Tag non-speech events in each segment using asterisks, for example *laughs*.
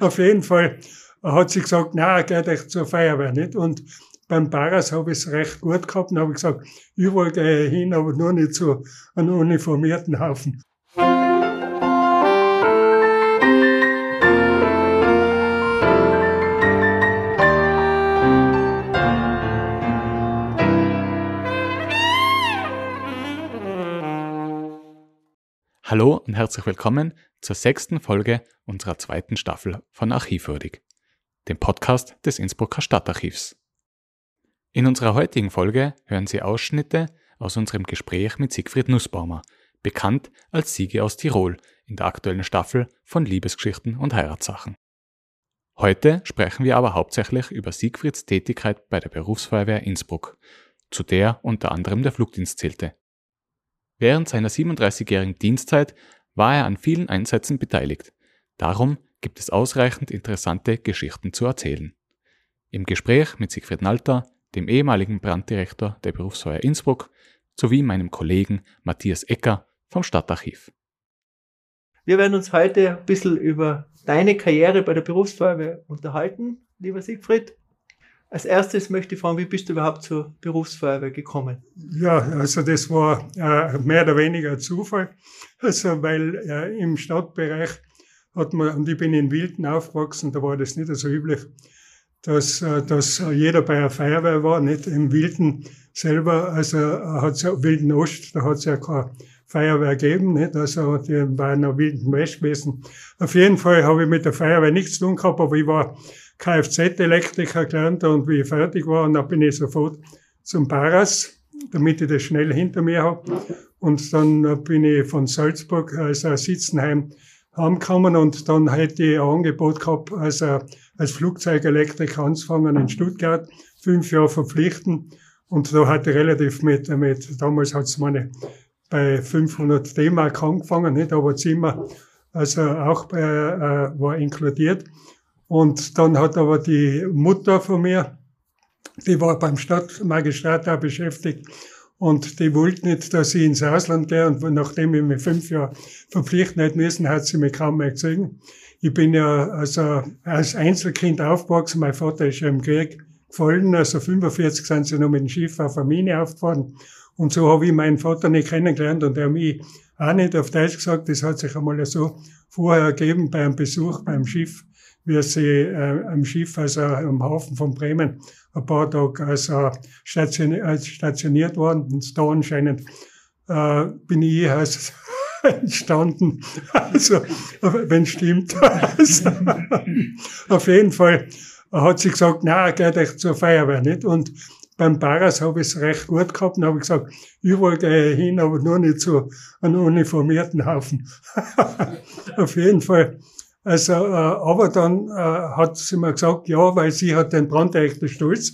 Auf jeden Fall hat sie gesagt, na, geht euch zur Feuerwehr nicht. Und beim Paras habe ich es recht gut gehabt und habe gesagt, überall gehe ich hin, aber nur nicht zu einem uniformierten Haufen. Hallo und herzlich willkommen zur sechsten Folge unserer zweiten Staffel von Archivwürdig, dem Podcast des Innsbrucker Stadtarchivs. In unserer heutigen Folge hören Sie Ausschnitte aus unserem Gespräch mit Siegfried Nussbaumer, bekannt als Siege aus Tirol in der aktuellen Staffel von Liebesgeschichten und Heiratssachen. Heute sprechen wir aber hauptsächlich über Siegfrieds Tätigkeit bei der Berufsfeuerwehr Innsbruck, zu der unter anderem der Flugdienst zählte. Während seiner 37-jährigen Dienstzeit war er an vielen Einsätzen beteiligt. Darum gibt es ausreichend interessante Geschichten zu erzählen. Im Gespräch mit Siegfried Nalter, dem ehemaligen Branddirektor der Berufsfeuer Innsbruck, sowie meinem Kollegen Matthias Ecker vom Stadtarchiv. Wir werden uns heute ein bisschen über deine Karriere bei der Berufsfeuerwehr unterhalten, lieber Siegfried. Als erstes möchte ich fragen, wie bist du überhaupt zur Berufsfeuerwehr gekommen? Ja, also das war äh, mehr oder weniger Zufall. Also weil äh, im Stadtbereich hat man, und ich bin in Wilden aufgewachsen, da war das nicht so üblich, dass, äh, dass jeder bei einer Feuerwehr war, nicht im Wilden selber, also hat es ja Wilden Ost, da hat es ja keine Feuerwehr gegeben, nicht? also die waren noch Wilden West gewesen. Auf jeden Fall habe ich mit der Feuerwehr nichts zu tun gehabt, aber ich war Kfz-Elektriker gelernt und wie ich fertig war, und dann bin ich sofort zum Paras, damit ich das schnell hinter mir habe. Und dann bin ich von Salzburg, also Sitzenheim, heimgekommen und dann hätte ich ein Angebot gehabt, also als Flugzeugelektriker anzufangen in Stuttgart, fünf Jahre verpflichten. Und da hatte ich relativ mit, mit damals hat's meine bei 500 D-Mark angefangen, nicht, aber Zimmer, also auch bei, äh, war inkludiert. Und dann hat aber die Mutter von mir, die war beim Stadtmagistrat auch beschäftigt und die wollte nicht, dass ich ins Ausland gehe. Und nachdem ich mich fünf Jahre verpflichten hätte müssen, hat sie mich kaum mehr gesehen. Ich bin ja also als Einzelkind aufgewachsen. Mein Vater ist ja im Krieg gefallen. Also 45 sind sie noch mit dem Schiff auf der Mine aufgefahren. Und so habe ich meinen Vater nicht kennengelernt und er mich auch nicht auf Deutsch gesagt. Das hat sich einmal so vorher ergeben bei einem Besuch beim Schiff wie sie äh, am Schiff, also am Hafen von Bremen, ein paar Tage also stationiert, als stationiert worden. Und da anscheinend äh, bin ich *laughs* als entstanden. Also, wenn stimmt. Also, *laughs* auf jeden Fall hat sie gesagt, na, geht euch zur Feuerwehr nicht. Und beim Paras habe ich es recht gut gehabt und habe gesagt, überall gehe ich hin, aber nur nicht zu einem uniformierten Haufen. *laughs* auf jeden Fall also, äh, aber dann äh, hat sie mir gesagt, ja, weil sie hat den brandrechten Stolz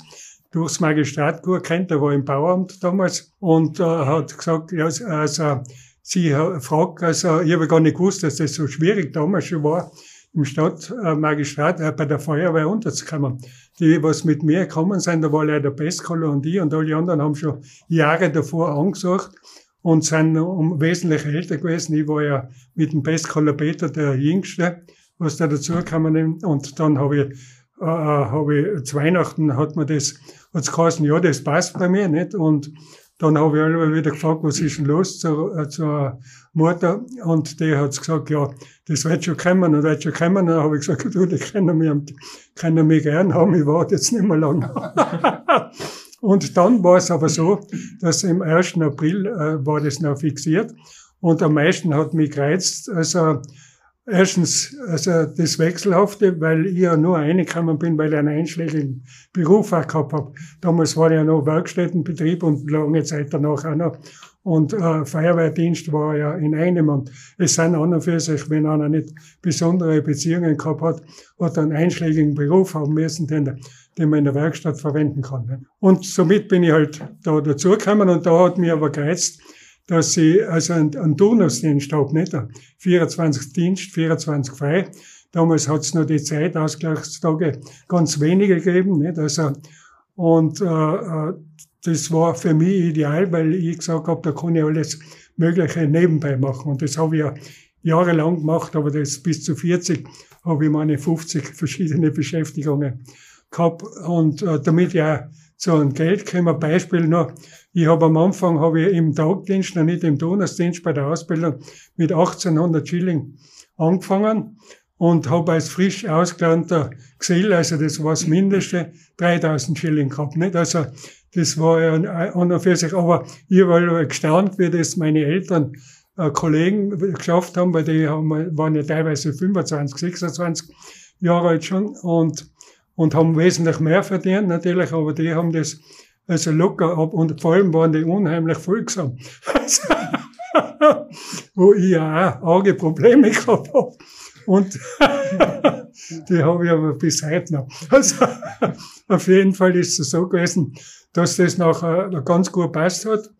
durchs Magistrat kennt, der war im Bauamt damals, und äh, hat gesagt, ja, also sie fragt, also ich habe gar nicht gewusst, dass das so schwierig damals schon war, im Stadtmagistrat äh, bei der Feuerwehr unterzukommen. Die, was mit mir gekommen sind, da war leider Pestkoller und ich und alle anderen haben schon Jahre davor angesucht und sind um wesentlich älter gewesen. Ich war ja mit dem Pestkoller Peter der Jüngste was da dazu kann Und dann habe ich, äh, äh, habe ich, zu Weihnachten hat man das, hat's geheißen, ja, das passt bei mir nicht. Und dann habe ich alle wieder gefragt, was ist denn los zur, äh, zur Mutter? Und die hat gesagt, ja, das wird schon kommen und wird schon kommen. Und dann habe ich gesagt, du, die können mich, können mich gern haben, ich warte jetzt nicht mehr lang. *laughs* und dann war es aber so, dass im 1. April äh, war das noch fixiert. Und am meisten hat mich gereizt, also Erstens, also das Wechselhafte, weil ich ja nur reingekommen bin, weil ich einen einschlägigen Beruf auch gehabt habe. Damals war ja noch Werkstättenbetrieb und lange Zeit danach auch noch. Und äh, Feuerwehrdienst war ja in einem. Und es sind an und für sich, wenn einer nicht besondere Beziehungen gehabt hat, hat einen einschlägigen Beruf haben müssen, den, den man in der Werkstatt verwenden kann. Und somit bin ich halt da dazugekommen und da hat mir aber gereizt, dass sie also einen, einen Turnusdienst habe, nicht? 24 Dienst, 24 frei. Damals hat es nur die Zeitausgleichstage ganz wenige gegeben, nicht? Also, und äh, äh, das war für mich ideal, weil ich gesagt habe, da kann ich alles Mögliche nebenbei machen. Und das habe ich ja jahrelang gemacht, aber das bis zu 40 habe ich meine 50 verschiedene Beschäftigungen gehabt und äh, damit ja zu einem Geld. Ein Beispiel noch. Ich habe am Anfang habe ich im Tagdienst, noch nicht im Donnersdienst bei der Ausbildung mit 1800 Schilling angefangen und habe als frisch ausgelernter Gesell, also das war das Mindeste, 3000 Schilling gehabt. Nicht? Also das war ja an und für sich, aber ich habe gestaunt, wie das meine Eltern äh, Kollegen geschafft haben, weil die haben, waren ja teilweise 25, 26 Jahre alt schon und, und haben wesentlich mehr verdient natürlich, aber die haben das also locker ab und vor allem waren die unheimlich folgsam. *laughs* wo ich ja auch arge Probleme gehabt habe. Und *laughs* die habe ich aber bis heute noch. Also *laughs* auf jeden Fall ist es so gewesen, dass das nachher ganz gut passt hat.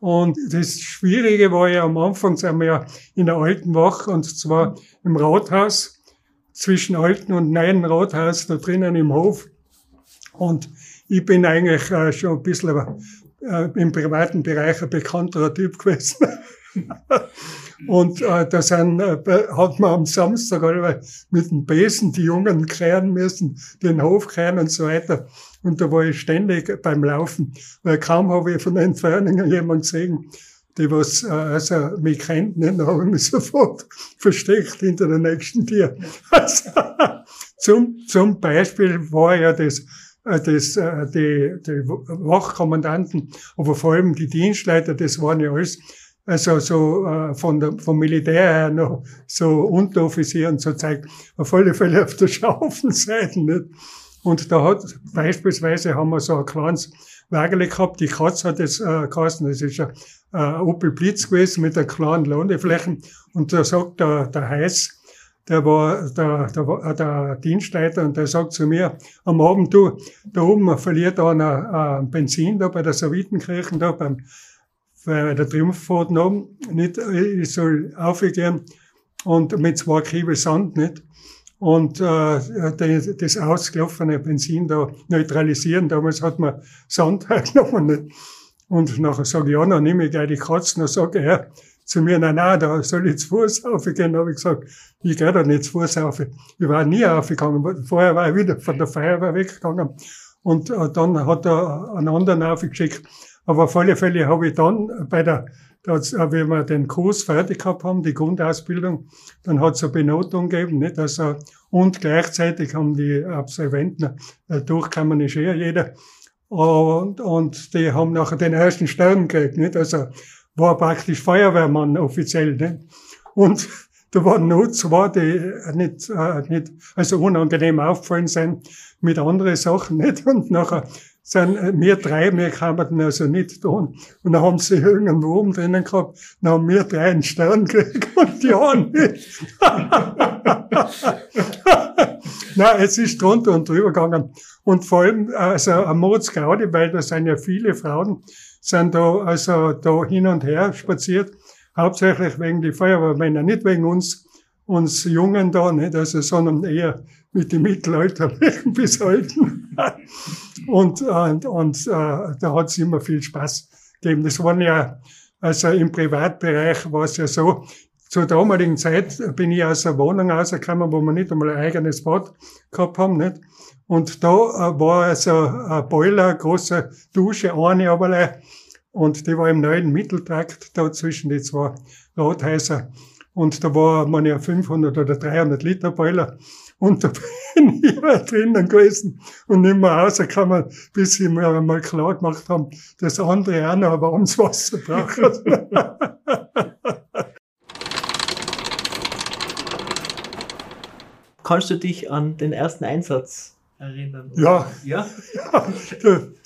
Und das Schwierige war ja am Anfang, sind wir ja in der alten Wache, und zwar im Rathaus, zwischen alten und neuen Rathaus, da drinnen im Hof. Und ich bin eigentlich äh, schon ein bisschen äh, im privaten Bereich ein bekannterer Typ *laughs* gewesen. und äh, da sind, äh, hat man am Samstag alle mit dem Besen die Jungen kehren müssen, den Hof kehren und so weiter. Und da war ich ständig beim Laufen, weil kaum habe ich von der Entfernung jemanden gesehen, die was äh, also mich kennt, nicht, dann habe ich mich *laughs* sofort versteckt hinter der nächsten Tür. *laughs* Also, zum, zum Beispiel war ja das, das, äh, die, die Wachkommandanten, aber vor allem die Dienstleiter, das waren ja alles also so äh, von der, vom Militär her noch so Unteroffizier und so zeigt, auf alle Fälle auf der *laughs* Schaufenseite, nicht? Und da hat beispielsweise haben wir so ein kleines Wagerle gehabt, die Katz hat es äh, geheißen, das ist ein äh, Opel Blitz gewesen mit einer kleinen Landeflächen. Und da sagt der, der Heiß, der war der, der, der Dienstleiter und der sagt zu mir am Abend, du, da oben verliert einer äh, Benzin da bei der Savitenkirche, da beim, bei der Triumphfahrt oben, nicht, ich soll aufgehen und mit zwei Kiebel Sand nicht und äh, das ausgelaufene Benzin da neutralisieren. Damals hat man Sand *laughs* genommen. Nicht? Und nachher sage ich, ja, dann nehme ich gleich die Katzen. Dann sage er zu mir, nein, nein, da soll ich zu Fuß aufgehen. Habe ich gesagt, ich gehe da nicht zu Fuß auf. Ich war nie aufgegangen. Vorher war ich wieder von der Feuerwehr weggegangen. Und äh, dann hat er einen anderen aufgeschickt. Aber auf alle Fälle habe ich dann bei der das, äh, wenn wir den Kurs fertig gehabt haben, die Grundausbildung, dann hat es eine Benotung gegeben, nicht? Also, und gleichzeitig haben die Absolventen, äh, durchkommen ist eher jeder, und, und die haben nachher den ersten Stern gekriegt, nicht? Also, war praktisch Feuerwehrmann offiziell, nicht? Und da waren nur zwei, die nicht, äh, nicht, also unangenehm aufgefallen sind mit anderen Sachen, *laughs* nicht? Und nachher sind äh, wir drei, wir kamen also nicht tun. Und dann haben sie irgendwo oben drinnen gehabt, dann haben wir drei einen Stern *laughs* gekriegt und die anderen nicht. *laughs* Nein, es ist drunter und drüber gegangen. Und vor allem, also am Moritz Gaudi, weil da sind ja viele Frauen, sind da, also da hin und her spaziert, hauptsächlich wegen die Feuerwehrmänner, nicht wegen uns, uns Jungen da, nicht, also, sondern eher mit den Mittelalterlichen *laughs* bis Alten. und, und, und äh, da hat es immer viel Spaß gegeben. Das waren ja, also im Privatbereich war es ja so, zur damaligen Zeit bin ich aus einer Wohnung rausgekommen, wo wir nicht einmal ein eigenes Bad gehabt haben, nicht? Und da äh, war also ein Boiler, große Dusche, eine aber und die war im neuen Mitteltrakt, da zwischen die zwei Rathäuser. Und da war man ja 500 oder 300 Liter Boiler. Und da *laughs* bin ich immer drinnen gewesen und nicht mehr rausgekommen, bis sie mir einmal klar gemacht haben, dass andere auch noch warmes Wasser brauchen. *laughs* Kannst du dich an den ersten Einsatz erinnern? Ja. Ja? *laughs* ja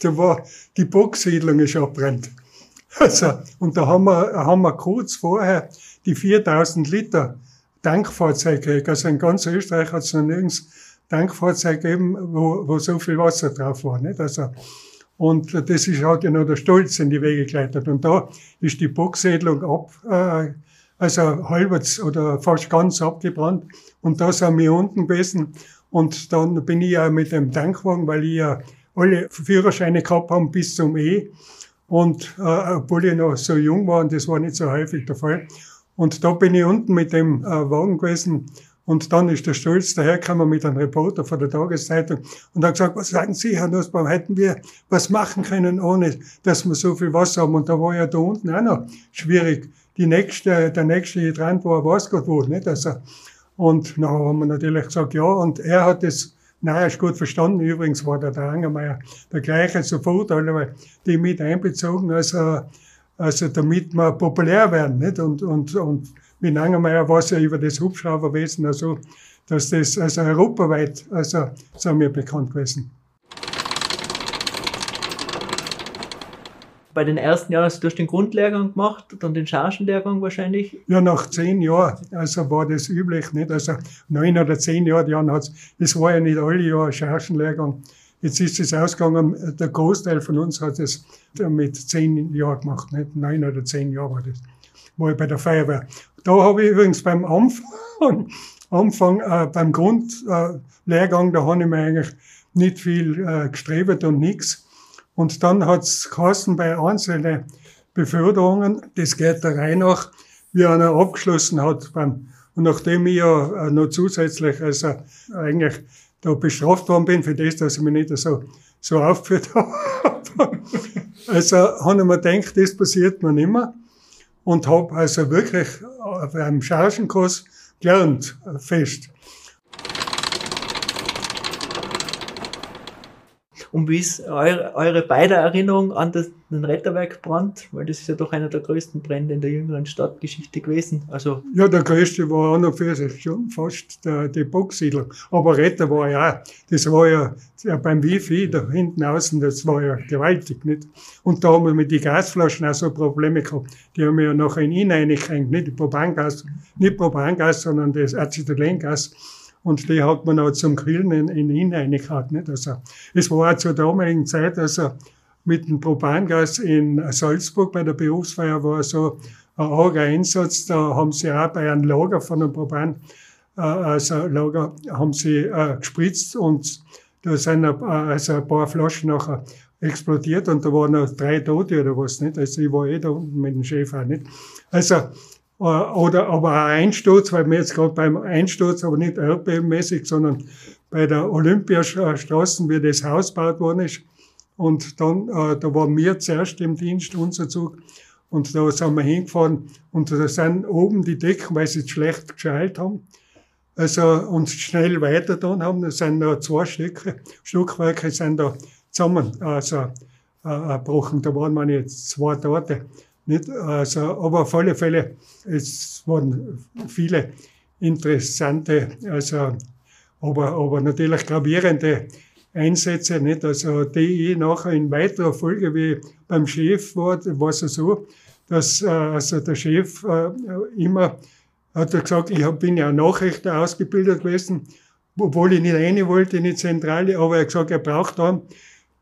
da, war die Boxsiedlung ist abbrennt. *laughs* Also, und da haben wir, haben wir kurz vorher die 4000 Liter Tankfahrzeug gekriegt. Also in ganz Österreich hat es noch nirgends Tankfahrzeug gegeben, wo, wo so viel Wasser drauf war. Nicht? Also, und das ist, hat ja noch der Stolz in die Wege geleitet. Und da ist die Boxsiedlung ab, äh, also halbwegs oder fast ganz abgebrannt. Und da sind wir unten gewesen. Und dann bin ich ja mit dem Tankwagen, weil ich ja alle Führerscheine gehabt habe bis zum E. Und äh, obwohl ich noch so jung war, und das war nicht so häufig der Fall, Und da bin ich unten mit dem äh, Wagen gewesen und dann ist der Stolz dahergekommen mit einem Reporter von der Tageszeitung und hat gesagt, was sagen Sie, Herr Nussbaum, hätten wir was machen können, ohne dass wir so viel Wasser haben? Und da war ja da unten auch noch schwierig. Die nächste, der nächste Hydrant war, weiß Gott wo, nicht? Also, und dann haben wir natürlich gesagt, ja, und er hat das ist gut verstanden. Übrigens war der, der Angermeier der gleiche sofort, alle die mit einbezogen, also, also damit wir populär werden, nicht? Und, und, und mit Angermeier war es ja über das Hubschrauberwesen also, dass das also europaweit also sind wir bekannt gewesen. Bei den ersten Jahren hast du den Grundlehrgang gemacht, dann den Chargenlehrgang wahrscheinlich? Ja, nach zehn Jahren, also war das üblich, nicht? Also neun oder zehn Jahre, Jahren hat's, das war ja nicht alle Jahre Chargenlehrgang. Jetzt ist es ausgegangen, der Großteil von uns hat es mit zehn Jahren gemacht, nicht? Neun oder zehn Jahre war das. War ich bei der Feuerwehr. Da habe ich übrigens beim Anfang, Anfang äh, beim Grundlehrgang, da habe ich mir eigentlich nicht viel äh, gestrebt und nichts. Und dann hat's geheißen bei einzelnen Beförderungen, das geht der Reihe nach, wie einer abgeschlossen hat. Beim, und nachdem ich ja äh, noch zusätzlich also eigentlich da bestraft worden bin für das, dass ich mich nicht so, so aufgeführt *laughs* habe. also habe ich mir gedacht, das passiert mir nicht mehr und habe also wirklich auf einem Chargenkurs gelernt, fest. Und wie ist eure, eure beide Erinnerung an das, den Retterwerkbrand? Weil das ist ja doch einer der größten Brände in der jüngeren Stadtgeschichte gewesen. Also ja, der größte war auch noch für sich schon fast der, die Boxsiedlung. Aber Retter war ja, das war ja, ja beim Wifi da hinten außen, das war ja gewaltig, nicht? Und da haben wir mit den Gasflaschen auch so Probleme gehabt. Die haben wir ja nachher in ihn reingehängt, nicht Propangas, nicht Propangas, sondern das Acetylengas und die hat man auch zum Grillen in, in ihn reingehauen. Nicht? Also, es war auch zur damaligen Zeit, also mit dem Propangas in Salzburg bei der Berufsfeier war so ein arger Einsatz, da haben sie auch bei einem Lager von einem Propan, äh, also Lager, haben sie äh, gespritzt und da sind ein, also ein paar Flaschen nachher explodiert und da waren noch drei Tote oder was, nicht? Also ich war eh da unten mit dem Chef auch, nicht? Also, oder aber auch Einsturz, weil wir jetzt gerade beim Einsturz, aber nicht erdbebenmäßig, sondern bei der Olympiastraße, wie das Haus gebaut worden ist. Und dann, äh, da waren wir zuerst im Dienst, unser Zug. Und da sind wir hingefahren und da sind oben die Decken, weil sie schlecht gescheilt haben. Also, und schnell weiter dann haben, da sind da zwei Stücke, Stockwerke sind da zusammen, also, äh, gebrochen. Da waren wir jetzt zwei Torte. Nicht? Also, aber auf alle Fälle, es waren viele interessante, also, aber, aber natürlich gravierende Einsätze, nicht? Also, die ich nachher in weiterer Folge, wie beim Chef war, war es so, dass, äh, also der Chef äh, immer hat er gesagt, ich bin ja Nachrichter ausgebildet gewesen, obwohl ich nicht rein wollte in die Zentrale, aber er hat gesagt, er braucht dann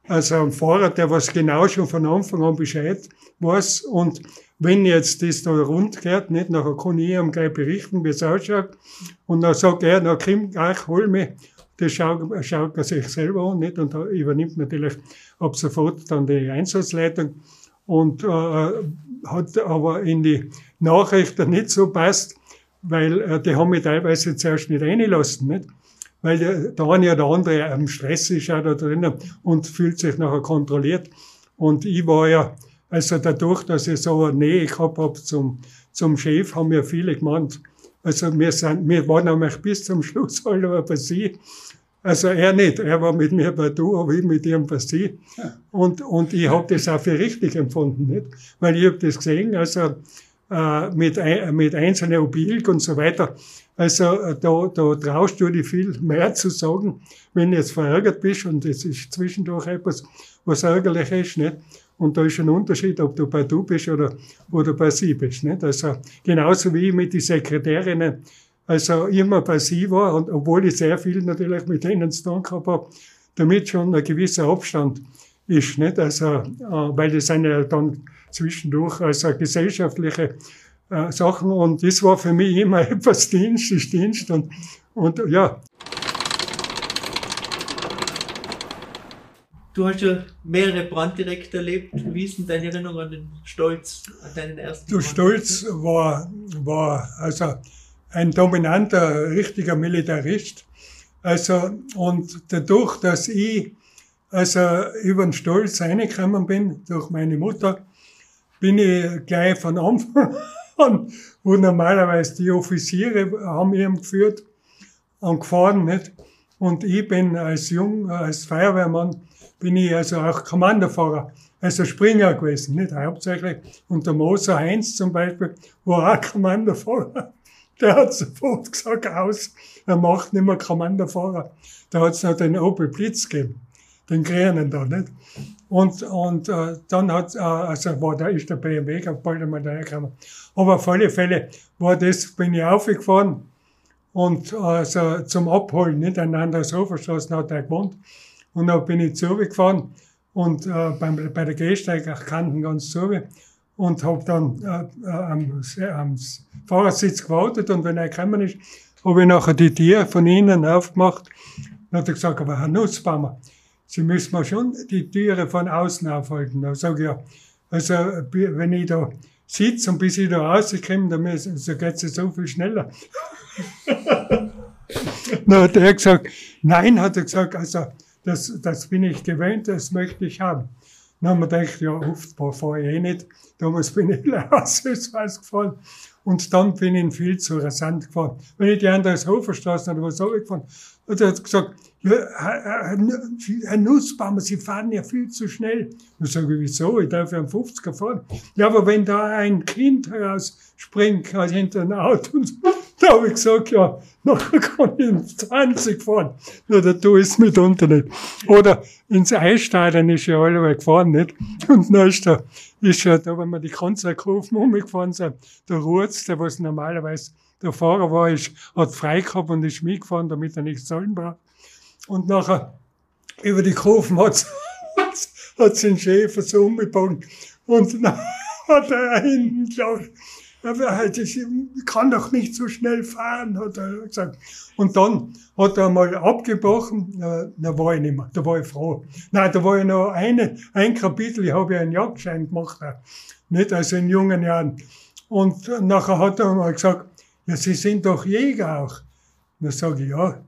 also ein Fahrer, der was genau schon von Anfang an Bescheid weiß. Und wenn jetzt das da rund geht, nicht, nachher kann ich ihm gleich berichten, wie es ausschaut. Und dann sagt er, na komm, gleich, hol mich. Das schaut, schaut er sich selber an, nicht? Und er übernimmt natürlich ab sofort dann die Einsatzleitung. Und äh, hat aber in die Nachrichten nicht so passt, weil äh, die haben mich teilweise zuerst nicht reinlassen, nicht? Weil der, der eine oder andere am Stress ist auch da drinnen und fühlt sich nachher kontrolliert. Und ich war ja also dadurch, dass ich so eine Nähe gehabt habe zum, zum Chef, haben mir viele gemeint, also wir, sind, wir waren nämlich bis zum Schluss *laughs* alle bei sie. Also er nicht, er war mit mir bei du, aber ich mit ihm bei sie. Und, und ich habe das auch für richtig empfunden, nicht? Weil ich habe das gesehen, also äh, mit, mit einzelnen Obilk und so weiter. Also äh, da, da traust du dir viel mehr zu sagen, wenn du jetzt verärgert bist und es ist zwischendurch etwas, was ärgerlich ist, nicht? Und da ist ein Unterschied, ob du bei du bist oder, oder bei sie bist. Nicht? Also genauso wie ich mit den Sekretärinnen also immer bei sie war, und obwohl ich sehr viel natürlich mit denen zu tun gehabt habe, damit schon ein gewisser Abstand ist. Nicht? Also, äh, weil sind ja dann zwischendurch also gesellschaftliche äh, Sachen und das war für mich immer *laughs* etwas Dienst, ist Dienst und, und ja. Du hast ja mehrere Branddirekte erlebt. Wie ist denn deine Erinnerung an den Stolz, an deinen ersten Der Brand? Stolz war, war also ein dominanter, richtiger Militarist. Also, und dadurch, dass ich also über den Stolz reingekommen bin, durch meine Mutter, bin ich gleich von Anfang an, wo normalerweise die Offiziere haben ihn geführt und gefahren, nicht? Und ich bin als Jung, als Feuerwehrmann, bin ich also auch Kommandofahrer, also Springer gewesen, nicht hauptsächlich. Und der Moser Heinz zum Beispiel war auch Kommandofahrer. Der hat sofort gesagt, aus, er macht nicht mehr Kommandofahrer. Da hat es noch den Opel Blitz gegeben, den grünen da, nicht? Und, und äh, dann hat, äh, also war da ist der BMW ganz bald einmal dahergekommen. Aber auf alle Fälle war das, bin ich aufgefahren und also zum Abholen, nicht an der Andershoferstraße hat er gewohnt. Und dann bin ich zurückgefahren und äh, beim, bei der Gehsteigkanten ganz zurück und habe dann äh, äh, am, am Fahrersitz gewartet und wenn er gekommen ist, habe ich nachher die Tür von innen aufgemacht. Dann hat er gesagt, aber Herr Nussbaumer, Sie müssen mir schon die Türe von außen aufhalten. Da sage ich, ja, also wenn ich da sitze und bis ich da rauskomme, dann so geht es so viel schneller. *laughs* Dann hat er gesagt, nein, hat er gesagt, also das, das bin ich gewöhnt, das möchte ich haben. Dann haben wir gedacht, ja, oft fahre ich eh nicht. Damals bin ich *laughs* Ausweis gefahren. Und dann bin ich viel zu rasant gefahren. Wenn ich die Andershoferstraße oder was gefahren, hat er gesagt, ja, Herr, Herr, Nussbaumer, Sie fahren ja viel zu schnell. Dann sage ich, wieso? Ich darf ja am 50er fahren. Ja, aber wenn da ein Kind herausspringt also hinter ein Auto, *laughs* da habe ich gesagt, ja, nachher kann ich in 20 fahren. Na, da tue ich mitunter nicht. Oder ins Eisstadion ist ja alle gefahren, nicht? Und dann ist da, ist ja da, wenn wir die Konzertkurven umgefahren sind, der Rutz, der was normalerweise der Fahrer war, ist, hat frei gehabt und ist mitgefahren, damit er nichts zahlen braucht. Und nachher über die Kurven hat *laughs* hat den Schäfer so umgebogen. Und dann *laughs* hat er hinten. Aber halt, ich kann doch nicht so schnell fahren, hat er gesagt. Und dann hat er mal abgebrochen, da war ich nicht mehr, da war ich froh. Nein, da war ich noch eine, ein Kapitel, ich habe ja einen Jagdschein gemacht, nicht, also in jungen Jahren. Und nachher hat er mal gesagt, ja, Sie sind doch Jäger auch. Dann sage ich, ja.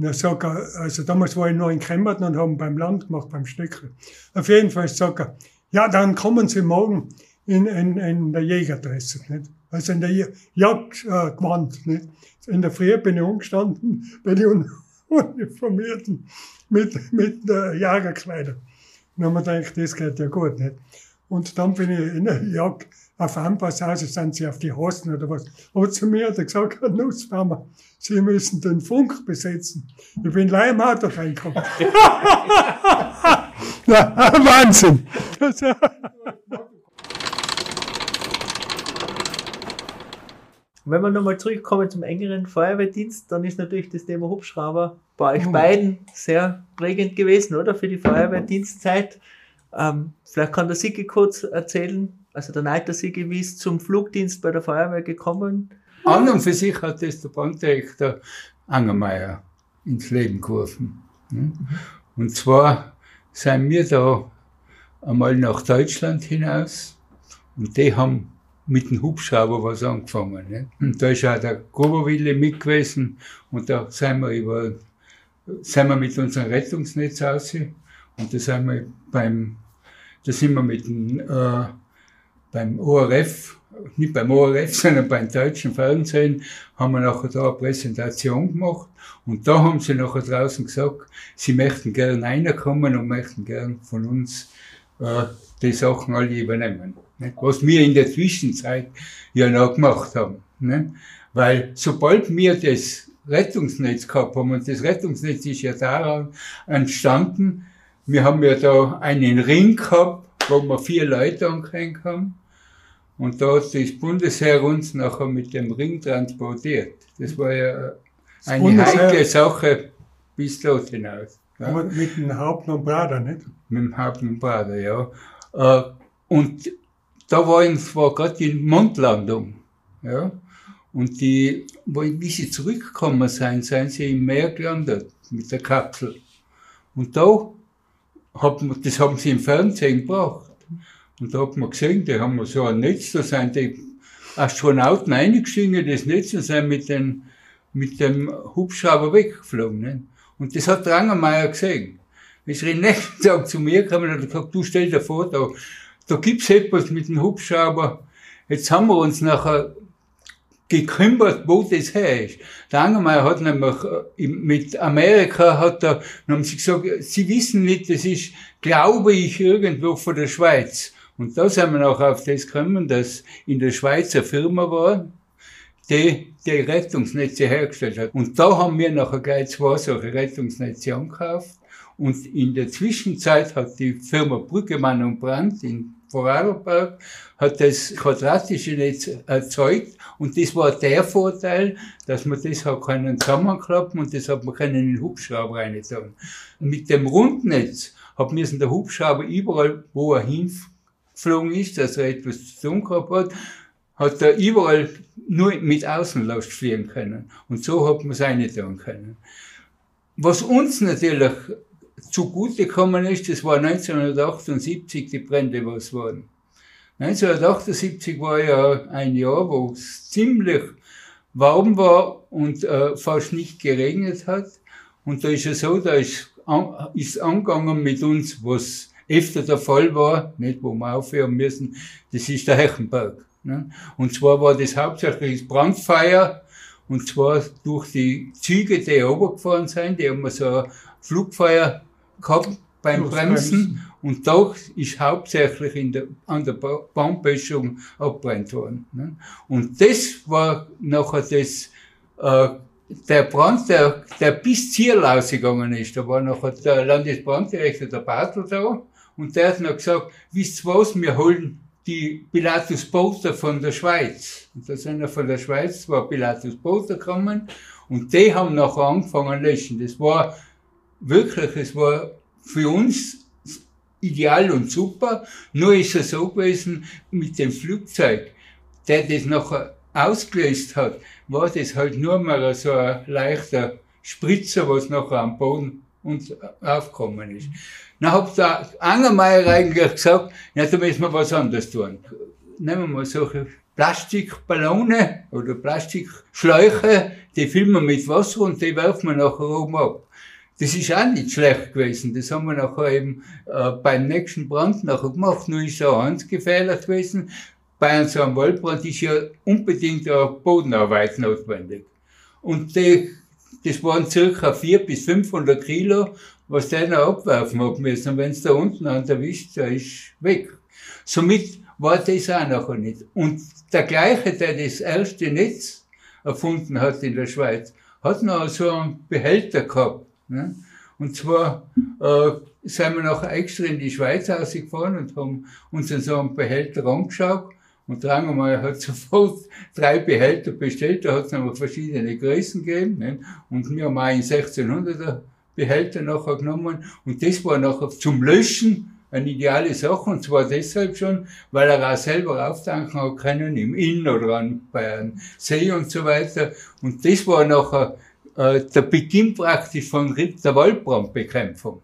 Dann sagt er, also damals war ich noch in Kemmerton und haben beim Land gemacht, beim Stöckl. Auf jeden Fall sagt er, ja, dann kommen Sie morgen in, in, in der Jägerdresse, nicht? Also in der Ja- Jagdgewand, äh, nicht? In der Früh bin ich umgestanden *laughs* bei den Un Uniformierten mit, mit der Jagerkleider. Dann haben wir gedacht, das geht ja gut, nicht? Und dann bin ich in der Jagd auf Anpasshause, sind sie auf die Hosen oder was. Aber zu mir hat er gesagt, Herr Nussbaumer, Sie müssen den Funk besetzen. Ich bin gleich im Auto reingekommen. *laughs* ja, Wahnsinn. Wenn wir nochmal zurückkommen zum engeren Feuerwehrdienst, dann ist natürlich das Thema Hubschrauber bei euch Mhm. beiden sehr prägend gewesen, oder? Für die Feuerwehrdienstzeit. Ähm, vielleicht kann der Sigi kurz erzählen, also der Neiter wie es zum Flugdienst bei der Feuerwehr gekommen An und für sich hat das der Branddirektor Angermeier ins Leben gerufen. ne? Und zwar sind wir da einmal nach Deutschland hinaus und die haben mit dem Hubschrauber was angefangen. Ne? Und da ist auch der Gruberwille mit gewesen und da sind wir über, sind wir mit unserem Rettungsnetz raus und da sind wir beim, da sind wir mit dem, äh, beim ORF, nicht beim ORF, *laughs* sondern beim deutschen Fernsehen, haben wir nachher da eine Präsentation gemacht. Und da haben sie nachher draußen gesagt, sie möchten gern reinkommen und möchten gern von uns äh, die Sachen alle übernehmen. Ne? Was wir in der Zwischenzeit ja noch gemacht haben. Ne? Weil sobald wir das Rettungsnetz gehabt haben, und das Rettungsnetz ist ja daran entstanden, wir haben ja da einen Ring gehabt, wo wir vier Leute angehängt haben. Und da hat das Bundesheer uns nachher mit dem Ring transportiert. Das war ja eine Bundesheer- heikle Sache bis dort hinaus. Ja mit dem Hauptmann Brader, nicht? mit dem Hauptbader, ja. Äh, und da war, es war gerade die Mondlandung, ja. Und die, wie sie zurückgekommen sind, sind sie im Meer gelandet mit der Kapsel. Und da man, das haben sie im Fernsehen gebracht. Und da hat man gesehen, die haben so ein Netz, da sind die Astronauten eingestiegen, das Netz und sind mit, den, mit dem Hubschrauber weggeflogen. Ne? Und das hat Drangermeier gesehen. Ist er nächsten *laughs* Tag zu mir gekommen und hat gesagt, du stell dir vor, da, da gibt's etwas mit dem Hubschrauber. Jetzt haben wir uns nachher gekümmert, wo das her ist. Der Angermeier hat nämlich äh, mit Amerika hat er, dann haben sie gesagt, sie wissen nicht, das ist, glaube ich, irgendwo von der Schweiz. Und da sind wir auch auf das gekommen, dass in der Schweiz eine Firma war, die die Rettungsnetze hergestellt hat. Und da haben wir nachher gleich zwei solche Rettungsnetze angekauft. Und in der Zwischenzeit hat die Firma Brüggemann und Brandt in Vorarlberg hat das quadratische Netz erzeugt und das war der Vorteil, dass man das hat können zusammenklappen und das hat man können in den Hubschrauber rein. Mit dem Rundnetz hat müssen der Hubschrauber überall, wo er hingeflogen ist, dass er etwas zu tun gehabt hat, hat er überall nur mit Außenlast fliegen können. Und so hat man es tun können. Was uns natürlich zugute gekommen ist, das war 1978 die Brände, was waren. 1978 war ja ein Jahr, wo es ziemlich warm war und äh, fast nicht geregnet hat. Und da ist es so, da ist, an, ist angegangen mit uns, was öfter der Fall war, nicht wo wir aufhören müssen, das ist der Hechenberg. Ne? Und zwar war das hauptsächlich Brandfeuer, und zwar durch die Züge, die runtergefahren sind, die haben so ein Flugfeuer gehabt beim Bremsen. Und da ist hauptsächlich in der, an der Baumböschung abbrennt worden. Ne? Und das war nachher das, äh, der Brand, der, der bis Ziel ausgegangen ist. Da war nachher der Landesbranddirektor, der Bartel da, und der hat noch gesagt, wisst ihr was, wir holen die Pilatus Booter von der Schweiz. Und da sind ja von der Schweiz zwei Pilatus Booter gekommen, und die haben nachher angefangen löschen. Das war wirklich, es war für uns ideal und super. Nur ist es so gewesen, mit dem Flugzeug, der das nachher ausgelöst hat, war das halt nur mal so ein leichter Spritzer, was nachher am Boden uns aufgekommen ist. Dann hat der Angermeier eigentlich gesagt, ja, da müssen wir was anderes tun. Nehmen wir mal solche Plastikballone oder Plastikschläuche, die füllen wir mit Wasser und die werfen wir nachher oben ab. Das ist auch nicht schlecht gewesen. Das haben wir nachher eben äh, beim nächsten Brand nachher gemacht. Nur ist auch eins gefährlich gewesen. Bei so einem Waldbrand ist ja unbedingt eine Bodenarbeit notwendig. Und die, das waren circa 400 bis 500 Kilo, was der noch abwerfen hat müssen. Und wenn es da unten an erwischt, der ist weg. Somit war das auch nachher nicht. Und der gleiche, der das erste Netz erfunden hat in der Schweiz, hat noch so einen Behälter gehabt Ne? Und zwar äh, sind wir nachher extra in die Schweiz ausgefahren und haben uns in so einen Behälter angeschaut. Und der Drangemeyer hat *laughs* sofort drei Behälter bestellt, da hat es noch verschiedene Größen gegeben. Ne? Und wir haben einen 1600er Behälter nachher genommen. Und das war nachher zum Löschen eine ideale Sache. Und zwar deshalb schon, weil er auch selber auftanken hat können, im Inn oder an, bei einem See und so weiter. Und das war nachher äh, der Beginn praktisch von der Waldbrandbekämpfung.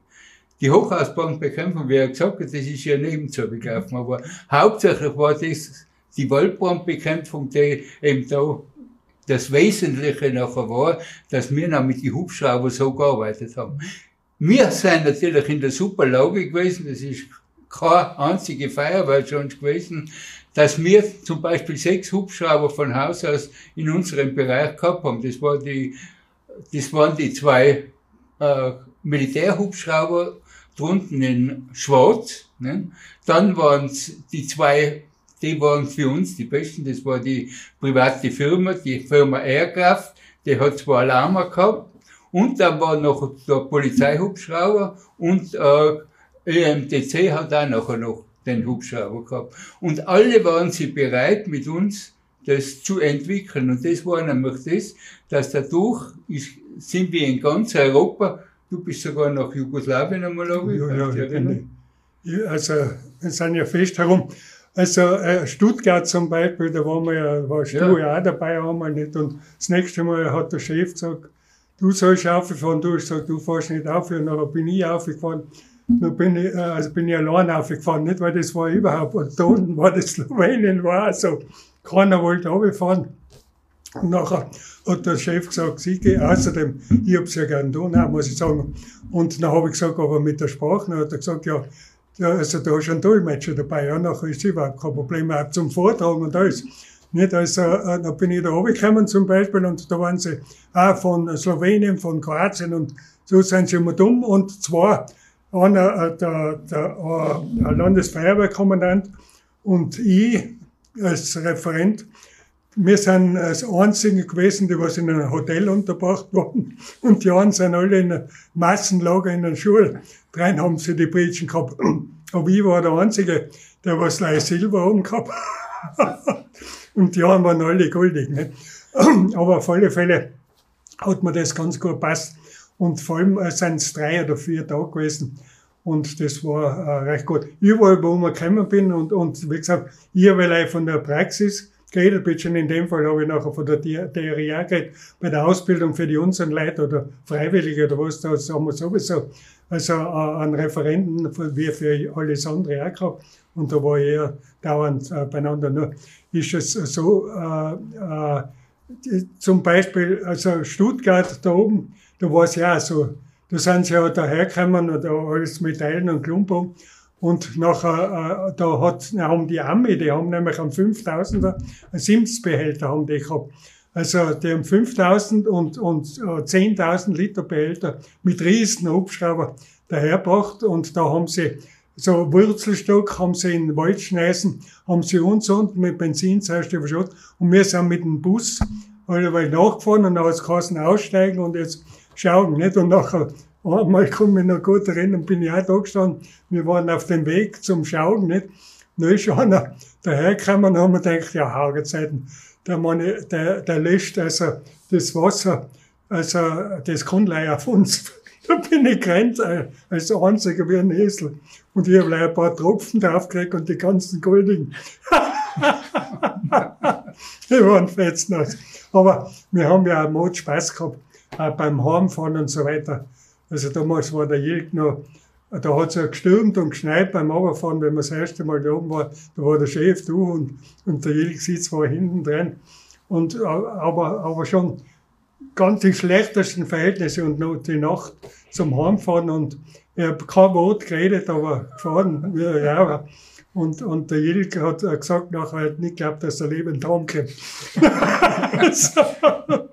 Die Hochhausbrandbekämpfung, wie er gesagt hat, das ist ja nebenzu begriffen, aber hauptsächlich war das die Waldbrandbekämpfung, die eben da das Wesentliche nachher war, dass wir noch mit den Hubschrauber so gearbeitet haben. Wir sind natürlich in der super Lage gewesen, das ist keine einzige Feuerwehr schon gewesen, dass wir zum Beispiel sechs Hubschrauber von Haus aus in unserem Bereich gehabt haben. Das war die das waren die zwei äh, Militärhubschrauber drunten in Schwarz. Ne? Dann waren es die zwei, die waren für uns die besten. Das war die private Firma, die Firma Aircraft. Die hat zwei Alarme gehabt. Und dann war noch der Polizeihubschrauber und äh, EMTC hat auch nachher noch den Hubschrauber gehabt. Und alle waren sie bereit, mit uns das zu entwickeln. Und das war nämlich das, dass dadurch ist, sind wir in ganz Europa, du bist sogar nach Jugoslawien einmal ja, ja, Also, wir sind ja fest herum. Also äh, Stuttgart zum Beispiel, da waren wir ja, warst ja. du ja auch dabei einmal nicht. Und das nächste Mal hat der Chef gesagt, du sollst aufgefahren, du hast gesagt, du fährst nicht auf, und nachher bin ich aufgefahren. dann bin ich, äh, also bin ich allein aufgefahren, nicht, weil das war überhaupt, und da unten war das Slowenien, war also, keiner wollte runterfahren. Und nachher hat der Chef gesagt, sie geh, außerdem, ich hab's ja gern tun, auch, muss ich sagen. Und dann habe ich gesagt, aber mit der Sprache, dann hat er gesagt, ja, also da ist ein Dolmetscher dabei, ja, nachher ist überhaupt kein Problem, auch zum Vortragen und alles. Nicht, also, äh, da bin ich da runtergekommen zum Beispiel und da waren sie auch von Slowenien, von Kroatien und so sind sie immer dumm und zwar einer, äh, der, der, der Landesfeuerwehrkommandant und ich als Referent, wir sind als Einzige gewesen, die was in einem Hotel unterbracht waren. Und die anderen sind alle in einem Massenlager in der Schule. Drein haben sie die Brechen gehabt. Aber ich war der Einzige, der was gleich Silber oben gehabt *laughs* Und die anderen waren alle goldig. Nicht? *clears throat* Aber auf alle Fälle hat mir das ganz gut gepasst. Und vor allem äh, sind es drei oder vier Tage gewesen. Und das war äh, recht gut. Überall, wo ich gekommen bin und, und wie gesagt, ich habe von der Praxis geredet, bisschen in dem Fall habe ich nachher von der DRIA geredet, bei der Ausbildung für die unseren Leute oder Freiwillige oder was, da haben wir sowieso also äh, einen Referenten wie für alles andere auch gehabt. Und da war ich eher dauernd äh, beieinander. Nur ist es so, äh, äh, zum Beispiel, also Stuttgart da oben, da war es ja auch so, da sind sie ja dahergekommen und alles mit Teilen und Klumpen. Und nachher, äh, da hat, haben die Ami, die haben nämlich am 5000er, ein Sims-Behälter haben die gehabt. Also, die haben 5000 und, und äh, 10.000 Liter Behälter mit riesen Hubschrauber dahergebracht und da haben sie so Wurzelstock haben sie in den Wald schneisen, haben sie uns unten mit Benzin überschott und wir sind mit dem Bus alle weil nachgefahren und hat es aussteigen und jetzt schauen, nicht? Und nachher, einmal komme ich noch gut erinnern, bin ich auch da gestanden, wir waren auf dem Weg zum Schauen, nicht? Da ist einer dahergekommen und haben wir gedacht, ja, Haugezeiten, der, Mann, der, der löscht also das Wasser, also das kann auf uns. *laughs* Da bin ich gerannt äh, als einziger wie ein Esel. Und ich habe ein paar Tropfen draufgekriegt und die ganzen goldigen. *laughs* die waren fetznass. Aber wir haben ja auch Mod Spaß gehabt, auch beim Heimfahren und so weiter. Also damals war der Jilk noch, da hat es ja gestürmt und geschneit beim Runterfahren, wenn man das erste Mal da oben war. Da war der Chef, du und, und der Jilk sitzt war hinten drin. Und, aber, aber schon ganz die schlechtesten Verhältnisse und noch die Nacht zum Heimfahren und ich habe kein Wort geredet, aber gefahren ein Raucher. Und, und der Jilke hat gesagt, nachher hat nicht geglaubt, dass er lebend heimkommt. *laughs* so.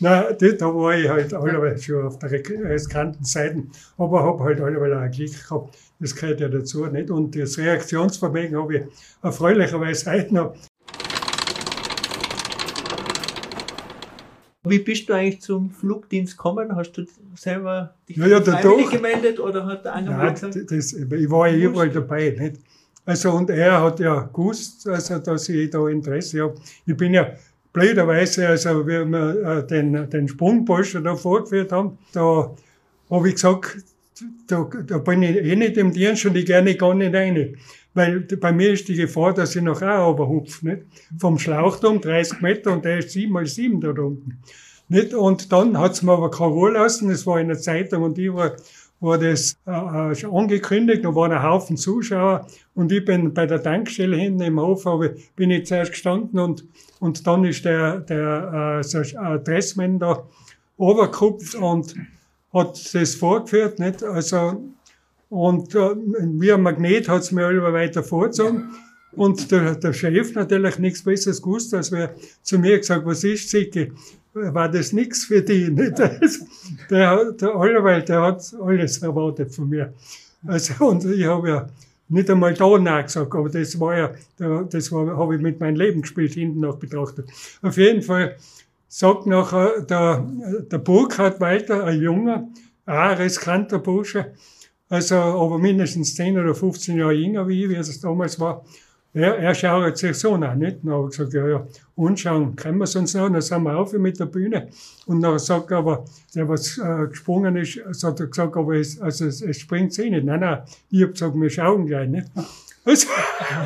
Nein, da war ich halt alleweil schon auf der riskanten Seite, aber habe halt alleweil auch Glück gehabt. Das gehört ja dazu, nicht? Und das Reaktionsvermögen habe ich erfreulicherweise heute noch. Wie bist du eigentlich zum Flugdienst gekommen? Hast du selber dich ja, ja, freiwillig gemeldet oder hat der Angebot gesagt? Das, ich war ja überall dabei. Nicht? Also, und er hat ja gewusst, also, dass ich da Interesse habe. Ich bin ja blöderweise, also, wir äh, den, den Sprungposten da vorgeführt haben, da habe ich gesagt, da, da bin ich eh nicht im Dienst und ich gehe nicht gar nicht rein. Weil bei mir ist die Gefahr, dass ich noch auch überhupfe, nicht? Vom Schlauchturm 30 Meter und der ist 7 mal 7 da unten. Nicht? Und dann hat's mir aber keine Ruhe lassen, es war in der Zeitung und ich war war das äh, äh angekündigt, da waren ein Haufen Zuschauer und ich bin bei der Tankstelle hinten im Hof, aber bin ich zuerst gestanden und, und dann ist der, der äh, so da runtergekupft und hat das vorgeführt, nicht? Also, und äh, wie ein Magnet hat's mir immer weiter vorgezogen. Und der, der Chef natürlich nichts Besseres gewusst, als wir zu mir gesagt, was ist, Zicke? War das nichts für die. Nicht? Der, der Allerweil, der hat alles erwartet von mir. Also, und ich habe ja nicht einmal da nachgesagt, aber das war ja, das war, habe ich mit meinem Leben gespielt, hinten noch betrachtet. Auf jeden Fall sagt nachher der, der Burkhard weiter, ein junger, ein riskanter Bursche, also aber mindestens 10 oder 15 Jahre jünger wie ich, wie es damals war, ja, er schaut sich so an, nicht? Dann habe ich gesagt, ja, ja, anschauen können wir uns noch. Dann sind wir auf mit der Bühne. Und dann sagt er aber, der, was äh, gesprungen ist, hat er gesagt, aber es, also es, es springt eh nicht. Nein, nein, ich habe gesagt, wir schauen gleich, nicht? Also,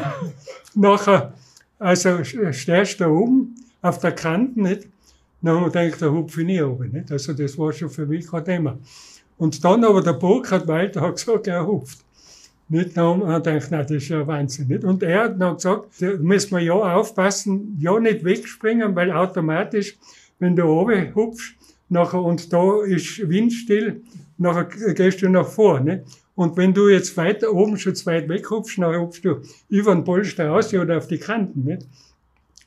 *laughs* nachher, also stehst du da oben auf der Kante, nicht? Dann habe ich gedacht, da hupfe ich nie oben, nicht? Also das war schon für mich kein Thema. Und dann aber der Burkhard Walter hat gesagt, er hupft. Haben wir gedacht, nein, das ist ja Wahnsinn. Nicht? Und er hat dann gesagt, da müssen wir ja aufpassen, ja nicht wegspringen, weil automatisch, wenn du oben hupfst, nachher, und da ist windstill, nachher gehst du nach vorne. Und wenn du jetzt weiter oben schon zu weit weg hupfst, nachher hupfst du über den Polster raus oder auf die Kanten. Nicht?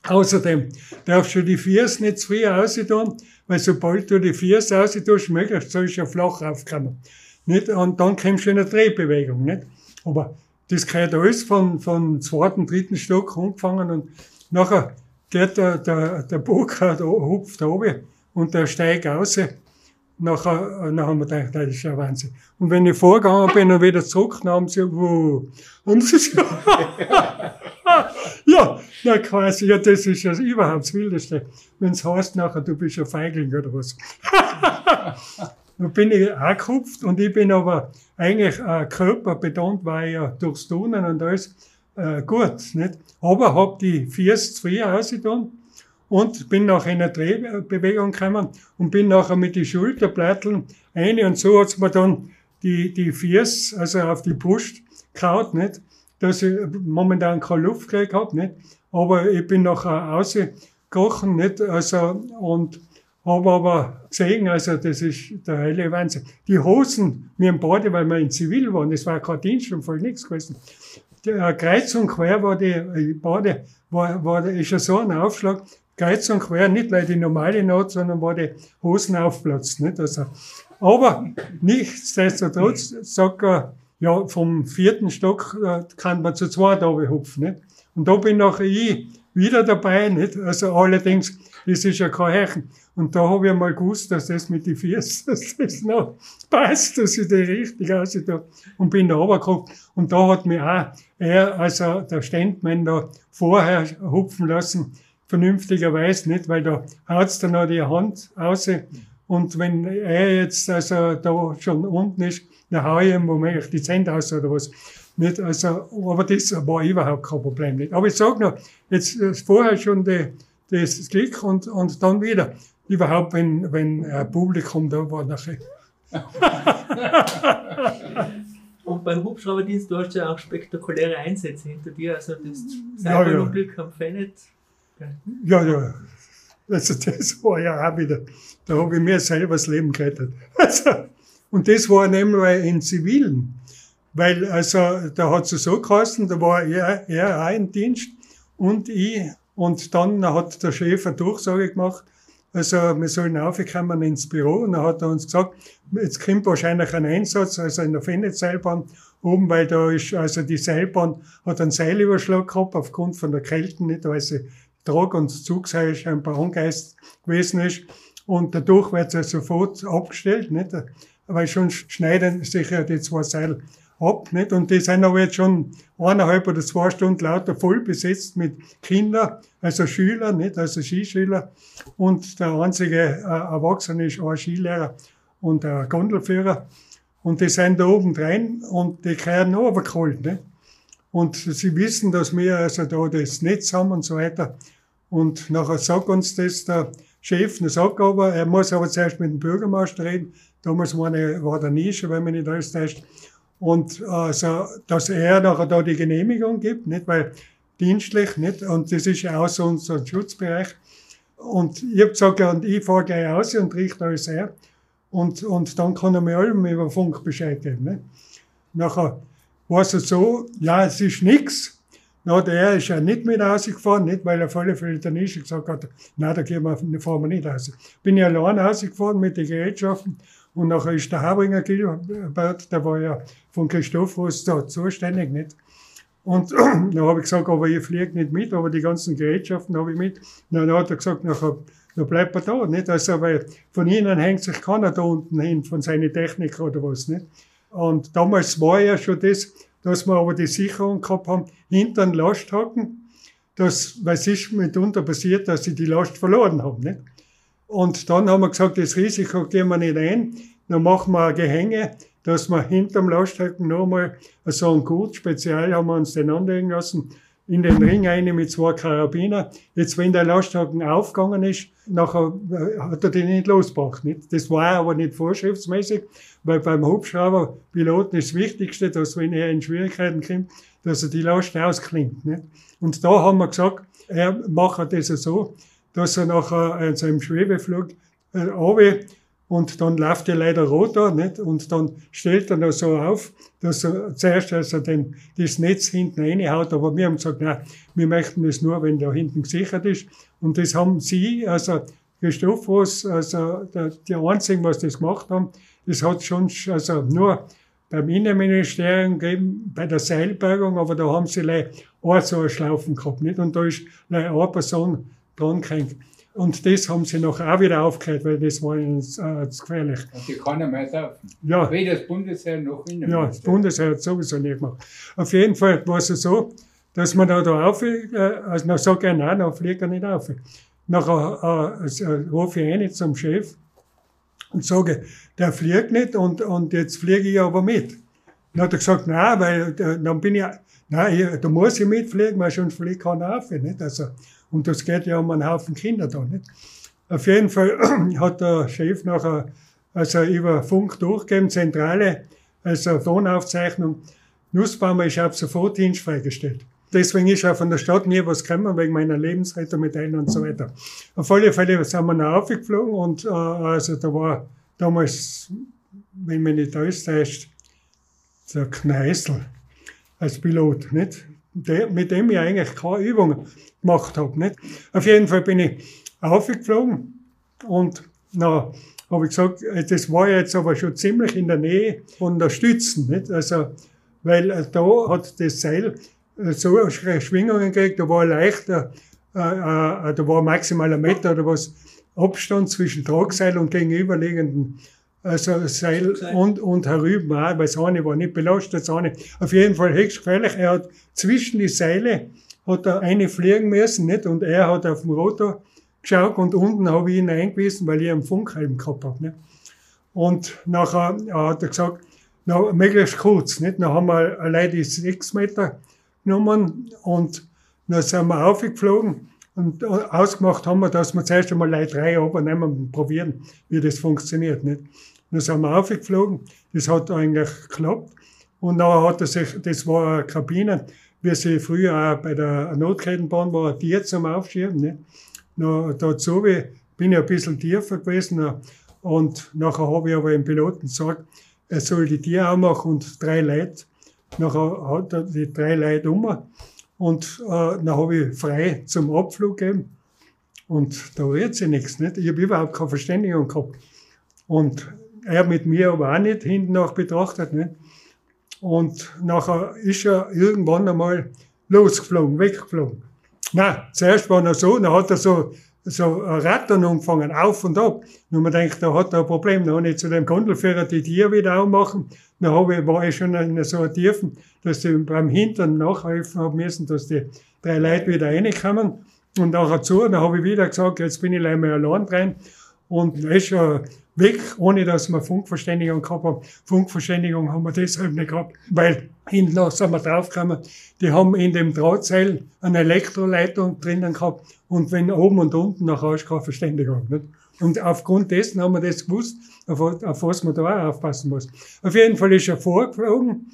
Außerdem darfst du die Fiers nicht zu früh tun, weil sobald du die Fiers tust, möglichst sollst du ja flach aufkommen. Nicht? Und dann kommst du in eine Drehbewegung. Nicht? Aber das gehört alles von, von zweiten, dritten Stock angefangen und nachher geht der, der, der Burkhardt hupft oben und der steigt raus. Nachher, nachher haben wir gedacht, das ist ja Wahnsinn. Und wenn ich vorgegangen bin und wieder zurück, dann haben sie, wuh, und sie so, *laughs* ja, na quasi, ja, das ist ja überhaupt das Wildeste. Wenn es heißt nachher, du bist ein Feigling oder was. *laughs* da bin ich auch gehupft und ich bin aber eigentlich äh, körperbetont, ich ja durchs Turnen und alles äh, gut, nicht? Aber hab die Fiers zu früh ausgetan und bin nachher in eine Drehbewegung gekommen und bin nachher mit den Schulterblätteln eine und so hat's mir dann die, die Fiers, also auf die Brust kaut, nicht? Dass ich momentan keine Luft gekriegt hab, nicht? Aber ich bin nachher rausgekrochen, nicht? Also, und habe aber gesehen, also das ist der heile Wahnsinn. Die Hosen, mir im Bade, weil wir in Zivil waren, das war kein Dienstunfall, nichts gewesen. Der Kreuz und quer war die äh, Bade, war, war, ist ja so ein Aufschlag, kreuz und quer, nicht weil die normale Not, sondern war die Hosen aufplatzt, nicht? Also, aber nichtsdestotrotz sagt er, ja, vom vierten Stock äh, kann man zu zweit hupfen, nicht? Und da bin nachher ich wieder dabei, nicht? Also allerdings, das ist ja kein Herchen. Und da habe ich mal gewusst, dass das mit den Füßen, *laughs* dass das noch passt, dass ich die richtig aussieht. Und bin da runtergeguckt. Und da hat mich auch er, also der Ständmann da vorher hupfen lassen, vernünftigerweise nicht, weil da haut's dann noch die Hand aus. Und wenn er jetzt also da schon unten ist, dann hau ich ihm womöglich die Zähne aus oder was. Nicht, also, aber das war überhaupt kein Problem nicht. Aber ich sag noch, jetzt vorher schon die, das Glück und, und dann wieder. Überhaupt, wenn, wenn ein Publikum da war nachher. *laughs* und beim Hubschrauberdienst, du hast ja auch spektakuläre Einsätze hinter dir, also das Cyberunglück ja, ja. am Fennet. Ja, ja. Also das war ja auch wieder, da habe ich mir selber das Leben gerettet. *laughs* Also, und das war nämlich in Zivilen. Weil, also, da hat es so geheißen, da war er, er auch im Dienst und ich. Und dann hat der Chef eine Durchsage gemacht, also wir sollen aufkommen ins Büro. Und dann hat er uns gesagt, jetzt kommt wahrscheinlich ein Einsatz, also in der Fennet-Seilbahn oben, weil da ist, also die Seilbahn hat einen Seilüberschlag gehabt aufgrund von der Kälte, nicht, weil sie Trag- und Zugseil scheinbar angeist gewesen ist. Und dadurch wird sie sofort abgestellt, nicht? Weil schon schneiden sich ja die zwei Seile ab, nicht? Und die sind aber jetzt schon eineinhalb oder zwei Stunden lauter voll besetzt mit Kindern, also Schüler, nicht? Also Skischüler. Und der einzige äh, Erwachsene ist ein Skilehrer und ein Gondelführer. Und die sind da oben drin und die kriegen noch runtergeholt, nicht? Und sie wissen, dass wir also da das Netz haben und so weiter. Und nachher sagt uns das der Chef, der sagt aber, er muss aber zuerst mit dem Bürgermeister reden. Damals war, eine, war der Nische, wenn man nicht alles täuscht. Und also, dass er nachher da die Genehmigung gibt, nicht, weil dienstlich, nicht, und das ist ja auch so Schutzbereich. Und ich hab gesagt, und ich fahre gleich aus und richte alles her. Und, und dann kann er mir allem über Funk Bescheid geben. Nicht? Nachher war es so, ja, es ist nix. Na, der ist ja nicht mit rausgefahren, nicht, weil er voll für der Nische gesagt hat, na, da gehen wir, fahren wir nicht raus. Bin ich allein rausgefahren mit den Gerätschaften und nachher ist der Habringer Gilbert, der war ja von Christophorus da zuständig, nicht? Und *clears throat* dann habe ich gesagt, aber ich fliege nicht mit, aber die ganzen Gerätschaften habe ich mit. dann hat er gesagt, nachher, dann bleibt er da, nicht? Also, weil von ihnen hängt sich keiner da unten hin, von seiner Technik oder was, nicht? Und damals war ja schon das, dass wir aber die Sicherung gehabt haben, hinter den Lasthaken, dass, weil es ist mitunter passiert, dass sie die Last verloren haben, nicht? Und dann haben wir gesagt, das Risiko gehen wir nicht ein. Dann machen wir ein Gehänge, dass wir hinterm Lasthaken nochmal so ein Gut, speziell haben wir uns den anlegen lassen, in den Ring rein mit zwei Karabiner. Jetzt, wenn der Lastwagen aufgegangen ist, nachher äh, hat er den nicht losgebracht. Nicht? Das war aber nicht vorschriftsmäßig, weil beim Hubschrauberpiloten ist das Wichtigste, dass wenn er in Schwierigkeiten kommt, dass er die Last ausklingt. Nicht? Und da haben wir gesagt, er macht das so, dass er nachher in seinem Schwebeflug äh, runter und dann läuft ja leider Rotor, nicht? Und dann stellt er das so auf, dass er zuerst also den, das Netz hinten reinhaut, aber wir haben gesagt, nein, wir möchten das nur, wenn da hinten gesichert ist. Und das haben sie, also Christophos, also der, die einzigen, was das gemacht haben, das hat schon, also nur beim Innenministerium gegeben, bei der Seilbergung, aber da haben sie leider auch so eine Schlaufen gehabt, nicht? Und da ist leider eine Person dran gehängt. Und das haben sie noch auch wieder aufgehört, weil das war ihnen äh, zu gefährlich. Und die kann er mehr saufen. Ja. Weder das Bundesheer noch Innenministerium. Ja, das Bundesheer hat sowieso nicht gemacht. Auf jeden Fall war es so, dass man da, da auf, äh, also dann sag ich, nein, dann fliegt er nicht auf. Nachher äh, äh, rufe ich rein zum Chef und sage, der fliegt nicht und, und jetzt fliege ich aber mit. Dann hat er gesagt, nein, weil äh, dann bin ich, nein, da muss ich mitfliegen, weil sonst fliegt keiner auf. Nicht? Also, und das geht ja um einen Haufen Kinder da. Nicht? Auf jeden Fall *clears throat* hat der Chef nachher also über Funk durchgegeben, Zentrale, also Tonaufzeichnung, Nussbaumer ist ab sofort Dienst freigestellt. Deswegen ist auch von der Stadt nie was gekommen, wegen meiner ein und so weiter. Auf alle Fälle sind wir noch aufgeflogen und äh, also da war damals, wenn man nicht alles täuscht, der Kneißl als Pilot, nicht? Der, mit dem ich eigentlich keine Übung gemacht habe, nicht? Auf jeden Fall bin ich aufgeflogen und na, habe ich gesagt, das war jetzt aber schon ziemlich in der Nähe von der Stützen, nicht? Also, weil äh, da hat das Seil äh, so Schwingungen gekriegt, da war leichter, äh, äh, da war maximal ein Meter oder was Abstand zwischen Tragseil und gegenüberliegenden also Seil und, und herüben auch, weil das eine war nicht belastet, das eine auf jeden Fall höchst gefährlich. Er hat zwischen die Seile hat er eine fliegen müssen, nicht? Und er hat auf dem Rotor geschaut und unten habe ich ihn eingewiesen, weil ich einen Funkhelm gehabt habe, nicht? Und nachher hat er gesagt, na, möglichst kurz, nicht? Dann haben wir allein die sechs Meter genommen und dann sind wir aufgeflogen und ausgemacht haben wir, dass wir zuerst einmal Leute drei runternehmen und probieren, wie das funktioniert, nicht? Dann sind wir aufgeflogen, das hat eigentlich geklappt. Und dann hat er sich, das war eine Kabine, wie sie früher auch bei der Notkettenbahn war, ein Tier zum Aufschieben. Nicht? Dann, dazu bin ich ein bisschen tiefer gewesen und nachher habe ich aber dem Piloten gesagt, er soll die Tier auch machen und drei Leute. Nachher hat er die drei Leute um und äh, dann habe ich frei zum Abflug gegeben. Und da rührt sich nichts. Nicht? Ich habe überhaupt keine Verständigung gehabt. Und er mit mir aber auch nicht hinten nach betrachtet. Nicht? Und nachher ist er irgendwann einmal losgeflogen, weggeflogen. Na, zuerst war er so, dann hat er so, so Rattern angefangen, auf und ab. Und man denkt, da hat er ein Problem. Dann habe ich zu dem Gondelführer die Tiere wieder aufmachen. Dann habe ich, war ich schon in so einer Tiefen, dass ich beim Hintern nachhelfen haben müssen, dass die drei Leute wieder reinkommen. Und nachher zu, dann habe ich wieder gesagt, jetzt bin ich leider mal allein drin. Und er ist schon weg, ohne dass wir Funkverständigung gehabt haben. Funkverständigung haben wir deshalb nicht gehabt, weil hinten sind wir draufgekommen, die haben in dem Drahtseil eine Elektroleitung drinnen gehabt und wenn oben und unten nachher ist keine Verständigung. Nicht? Und aufgrund dessen haben wir das gewusst, auf, auf was man da auch aufpassen muss. Auf jeden Fall ist er vorgeflogen,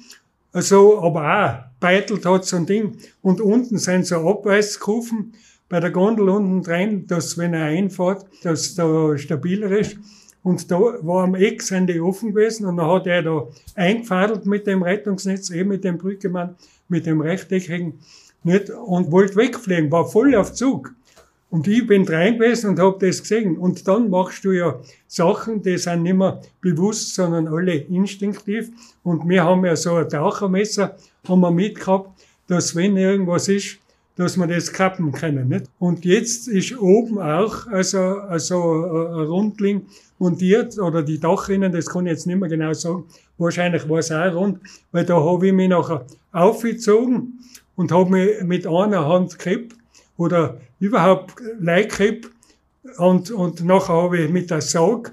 also, aber auch beitelt hat so ein Ding und unten sind so Abweiskufen bei der Gondel unten drin, dass wenn er einfahrt, dass da stabiler ist. Und da war am Eck sind die offen gewesen und dann hat er da eingefadelt mit dem Rettungsnetz, eben mit dem Brückemann, mit dem rechteckigen, nicht, und wollte wegfliegen, war voll auf Zug. Und ich bin rein gewesen und habe das gesehen. Und dann machst du ja Sachen, die sind nicht mehr bewusst, sondern alle instinktiv. Und wir haben ja so ein Tauchermesser, haben wir mitgehabt, dass wenn irgendwas ist, dass wir das kappen können. Nicht? Und jetzt ist oben auch also, also ein Rundling montiert oder die Dachrinnen, das kann ich jetzt nicht mehr genau sagen. Wahrscheinlich war es auch rund, weil da habe ich mich nachher aufgezogen und habe mich mit einer Hand gekippt oder überhaupt leicht gekippt und, und nachher habe ich mit der Saug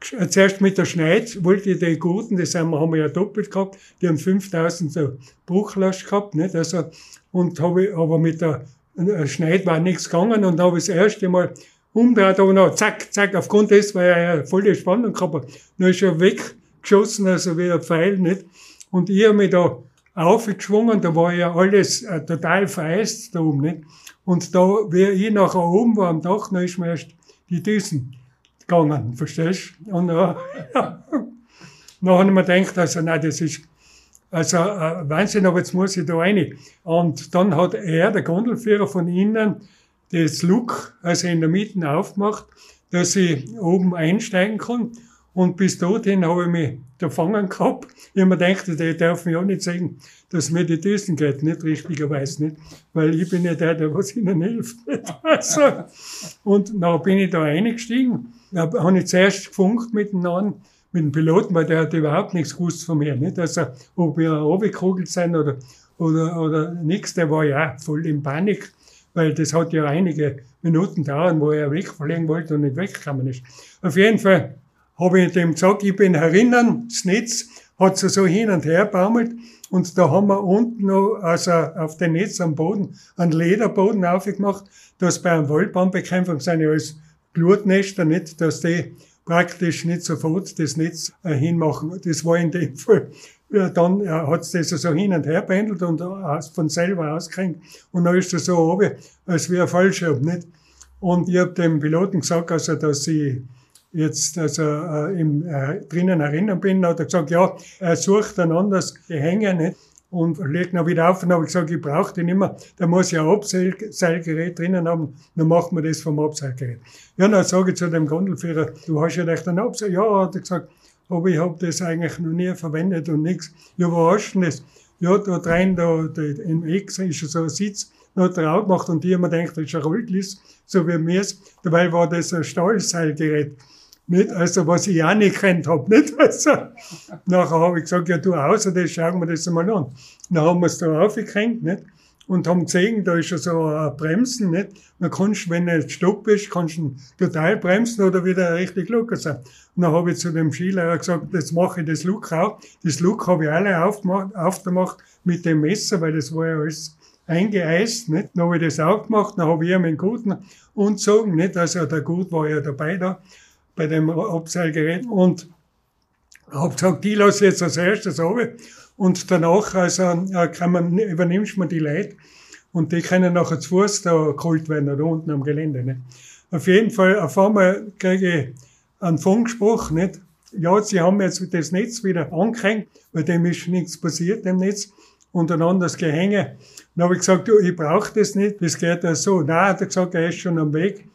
gesch- zuerst mit der Schneid wollte ich die Guten, das haben wir, ja doppelt gehabt, die haben 5000 so Bruchlast gehabt, nicht? Also, und habe aber mit der äh, Schneid war nichts gegangen und habe das erste Mal umgedreht, aber noch zack, zack, aufgrund des, weil er ja voll die Spannung gehabt hat, dann ist er weggeschossen, also wie ein Pfeil, nicht? Und ich habe mich da aufgeschwungen, da war ja alles äh, total vereist da oben, nicht? Und da, wie ich nachher oben war am Dach, dann ist mir erst die Düsen gegangen, verstehst? Und äh, ja. dann habe ich mir gedacht, also nein, das ist also äh, Wahnsinn, aber jetzt muss ich da rein. Und dann hat er, der Gondelführer von innen, das Look, also in der Mitte aufgemacht, dass ich oben einsteigen kann. Und bis dorthin habe ich mich da fangen gehabt. Ich habe mir gedacht, darf mir auch nicht sagen, dass mir die Düsen geht, nicht richtigerweise nicht. Weil ich bin ja der, der was ihnen hilft. *laughs* Also, und dann bin ich da eingestiegen. Da habe ich zuerst gefunkt miteinander, mit dem Piloten, weil der hat überhaupt nichts gewusst von mir. Nicht? Also, ob wir runtergekugelt sind oder, oder, oder nichts, der war ja voll in Panik, weil das hat ja einige Minuten dauern, wo er wegfliegen wollte und nicht weggekommen ist. Auf jeden Fall habe ich dem gesagt, ich bin herinnen, das Netz hat so, so hin und her baumelt und da haben wir unten noch, also auf dem Netz am Boden, einen Lederboden aufgemacht, dass bei einem Waldbaumbekämpfung sind ja alles Glutnester, nicht, dass die praktisch nicht sofort das Netz hinmachen. Das war in dem Fall. Ja, dann äh, hat's das so hin und her pendelt und von selber ausgehängt. Und dann ist das so oben, als wie ein Fallschirm, nicht? Und ich habe dem Piloten gesagt, also, dass ich jetzt also, äh, im, äh, drinnen erinnern bin, hat er gesagt, ja, er sucht ein anderes Gehänge, nicht? Und legt noch wieder auf und habe ich gesagt, ich brauche den mehr. Da muss ich ein Abseilgerät drinnen haben, dann macht man das vom Abseilgerät. Ja, dann sage ich zu dem Gondelführer, du hast ja echt ein Abseil. Ja, hat er gesagt, aber ich habe das eigentlich noch nie verwendet und nichts. Ja, wo hast du denn das? Ja, da rein, da, da im X ist so ein Sitz, er auch gemacht und die haben mir gedacht, das ist ein Rollglis, so wie mir es. Dabei war das ein Stahlseilgerät. Nicht? Also, was ich auch nicht kennt hab, nicht? *laughs* Also, nachher habe ich gesagt, ja, du außer das, schauen wir das einmal an. Dann haben wir es da aufgehängt, nicht? Und haben gesehen, da ist ja so ein Bremsen, nicht? Dann kannst wenn du jetzt Stopp bist, kannst du total bremsen oder wieder richtig locker sein. Und dann habe ich zu dem Skilehrer gesagt, jetzt mache ich das Look auch. Das Look habe ich alle aufgemacht, aufgemacht mit dem Messer, weil das war ja alles eingeeist, nicht? Dann habe ich das auch gemacht, dann habe ich ihm einen guten umgezogen, nicht? Also der Gut war ja dabei da bei dem Abseilgerät und habe gesagt, die lasse ich jetzt als erstes runter und danach also, äh, kann man, übernimmst man die Leute und die können nachher zu Fuß da geholt werden, da unten am Gelände. Nicht? Auf jeden Fall, auf einmal kriege ich einen Funkspruch, nicht? Ja, sie haben jetzt das Netz wieder angehängt, weil dem ist nichts passiert, dem Netz, und ein anderes Gehänge. Dann habe ich gesagt, du, ich brauche das nicht, das geht ja so. Nein, hat er gesagt, er ist schon am Weg.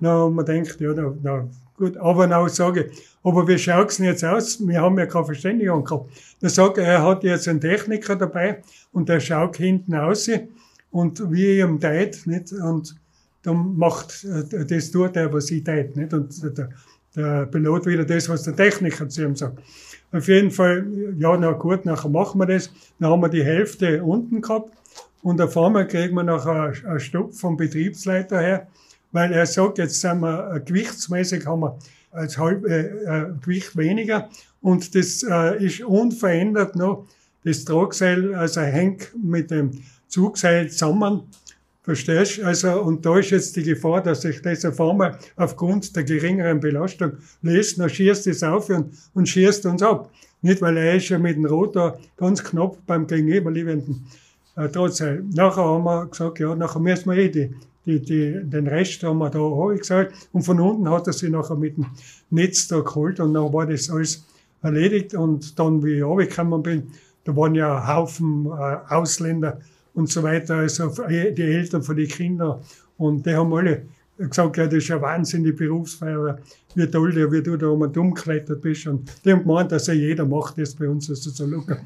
Dann haben wir gedacht, ja, na, na, gut, aber dann sage ich, aber wie schaut's denn jetzt aus? Wir haben ja keine Verständigung gehabt. Dann sagt er, er hat jetzt einen Techniker dabei und der schaut hinten aus und wie ich ihm tät, nicht? Und dann macht, äh, das tut er, was ich tät, nicht? Und der, der Pilot wieder das, was der Techniker zu ihm sagt. Auf jeden Fall, ja, na gut, nachher machen wir das. Dann haben wir die Hälfte unten gehabt und auf einmal kriegen wir nachher einen Stopp vom Betriebsleiter her, weil er sagt, jetzt sind wir äh, gewichtsmäßig haben wir als halb äh, äh, Gewicht weniger und das ist unverändert noch. Das Tragseil, also hängt mit dem Zugseil zusammen. Verstehst? Also, und da ist jetzt die Gefahr, dass sich das auf einmal aufgrund der geringeren Belastung löst, dann schießt es auf und, und schießt uns ab. Nicht, weil er ist ja mit dem Rotor ganz knapp beim gegenüberliegenden äh, Drahtseil. Nachher haben wir gesagt, ja, nachher müssen wir eh die, die, die, den Rest haben wir da angesagt. Und von unten hat er sich nachher mit dem Netz da geholt und dann war das alles erledigt. Und dann, wie ich runtergekommen bin, da waren ja ein Haufen äh, Ausländer und so weiter, also die Eltern von den Kindern. Und die haben alle gesagt, ja, das ist ja Wahnsinn, die Berufsfeuerwehr, wie toll der, wie du da um und umgeklettert bist. Und die haben gemeint, dass ja jeder macht das bei uns, also so locker.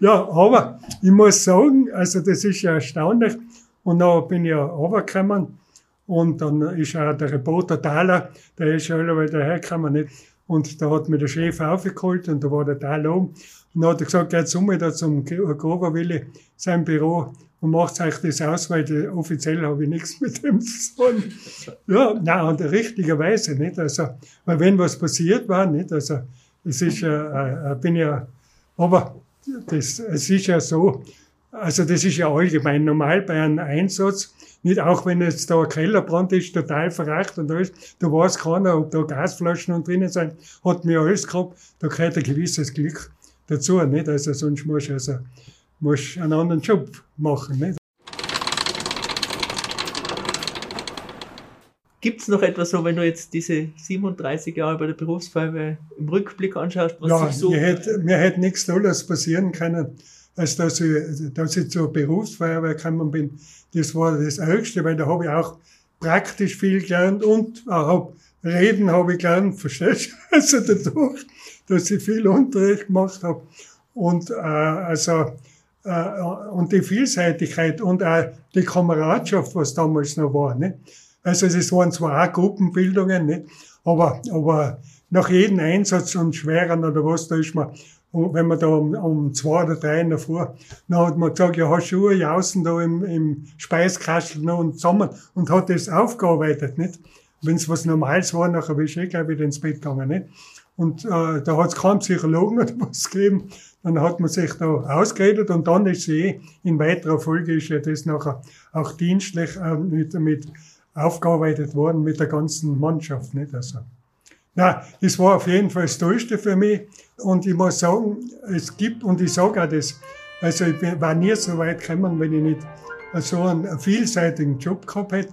Ja, aber ich muss sagen, also das ist ja erstaunlich. Und dann bin ich ja runtergekommen und dann ist auch der Reporter Thaler, der ist ja alle dahergekommen, nicht? Und da hat mir der Chef aufgeholt und da war der Tal oben. Und dann hat er gesagt, jetzt um da zum Groverwille, sein Büro. und macht euch das aus, weil offiziell habe ich nichts mit dem zu tun. Ja, nein, und richtigerweise, nicht? Also, weil wenn was passiert war, nicht? Also, es ist ja, äh, bin ja, aber das, es ist ja so, also das ist ja allgemein normal bei einem Einsatz, nicht auch wenn jetzt da ein Kellerbrand ist, total verracht und alles, da weiß keiner, ob da Gasflaschen und drinnen sind, hat mir alles gehabt, da gehört ein gewisses Glück dazu, nicht? Also sonst musst du also, musst einen anderen Job machen, nicht? Gibt es noch etwas so, wenn du jetzt diese 37 Jahre bei der Berufsfeuerwehr im Rückblick anschaust, was ja, sich so... Mir hätte, mir hätte nichts Tolles passieren können, als dass ich, dass ich zur Berufsfeuerwehr gekommen bin. Das war das Höchste, weil da habe ich auch praktisch viel gelernt und auch Reden habe ich gelernt, *laughs* verstehst du? Also dadurch, dass ich viel Unterricht gemacht habe. Und äh, also äh, und die Vielseitigkeit und auch die Kameradschaft, was damals noch war. Nicht? Also es waren zwar auch Gruppenbildungen, nicht? Aber, aber nach jedem Einsatz und schweren oder was, da ist man, wenn man da um, um zwei oder drei in der Früh, dann hat man gesagt, ja, hast du Uhr außen da im, im Speiskastel noch und zusammen und hat das aufgearbeitet, nicht? Wenn es was Normales war, nachher bin ich eh gleich wieder ins Bett gegangen, nicht? Und äh, da hat es keinen Psychologen *laughs* oder was gegeben. Dann hat man sich da ausgeredet und dann ist sie eh, in weiterer Folge ist ja das nachher auch dienstlich äh, mit, mit aufgearbeitet worden mit der ganzen Mannschaft. Nicht? Also, na, das war auf jeden Fall das Tollste für mich. Und ich muss sagen, es gibt, und ich sage auch das, also ich war nie so weit gekommen, wenn ich nicht so einen vielseitigen Job gehabt hätte.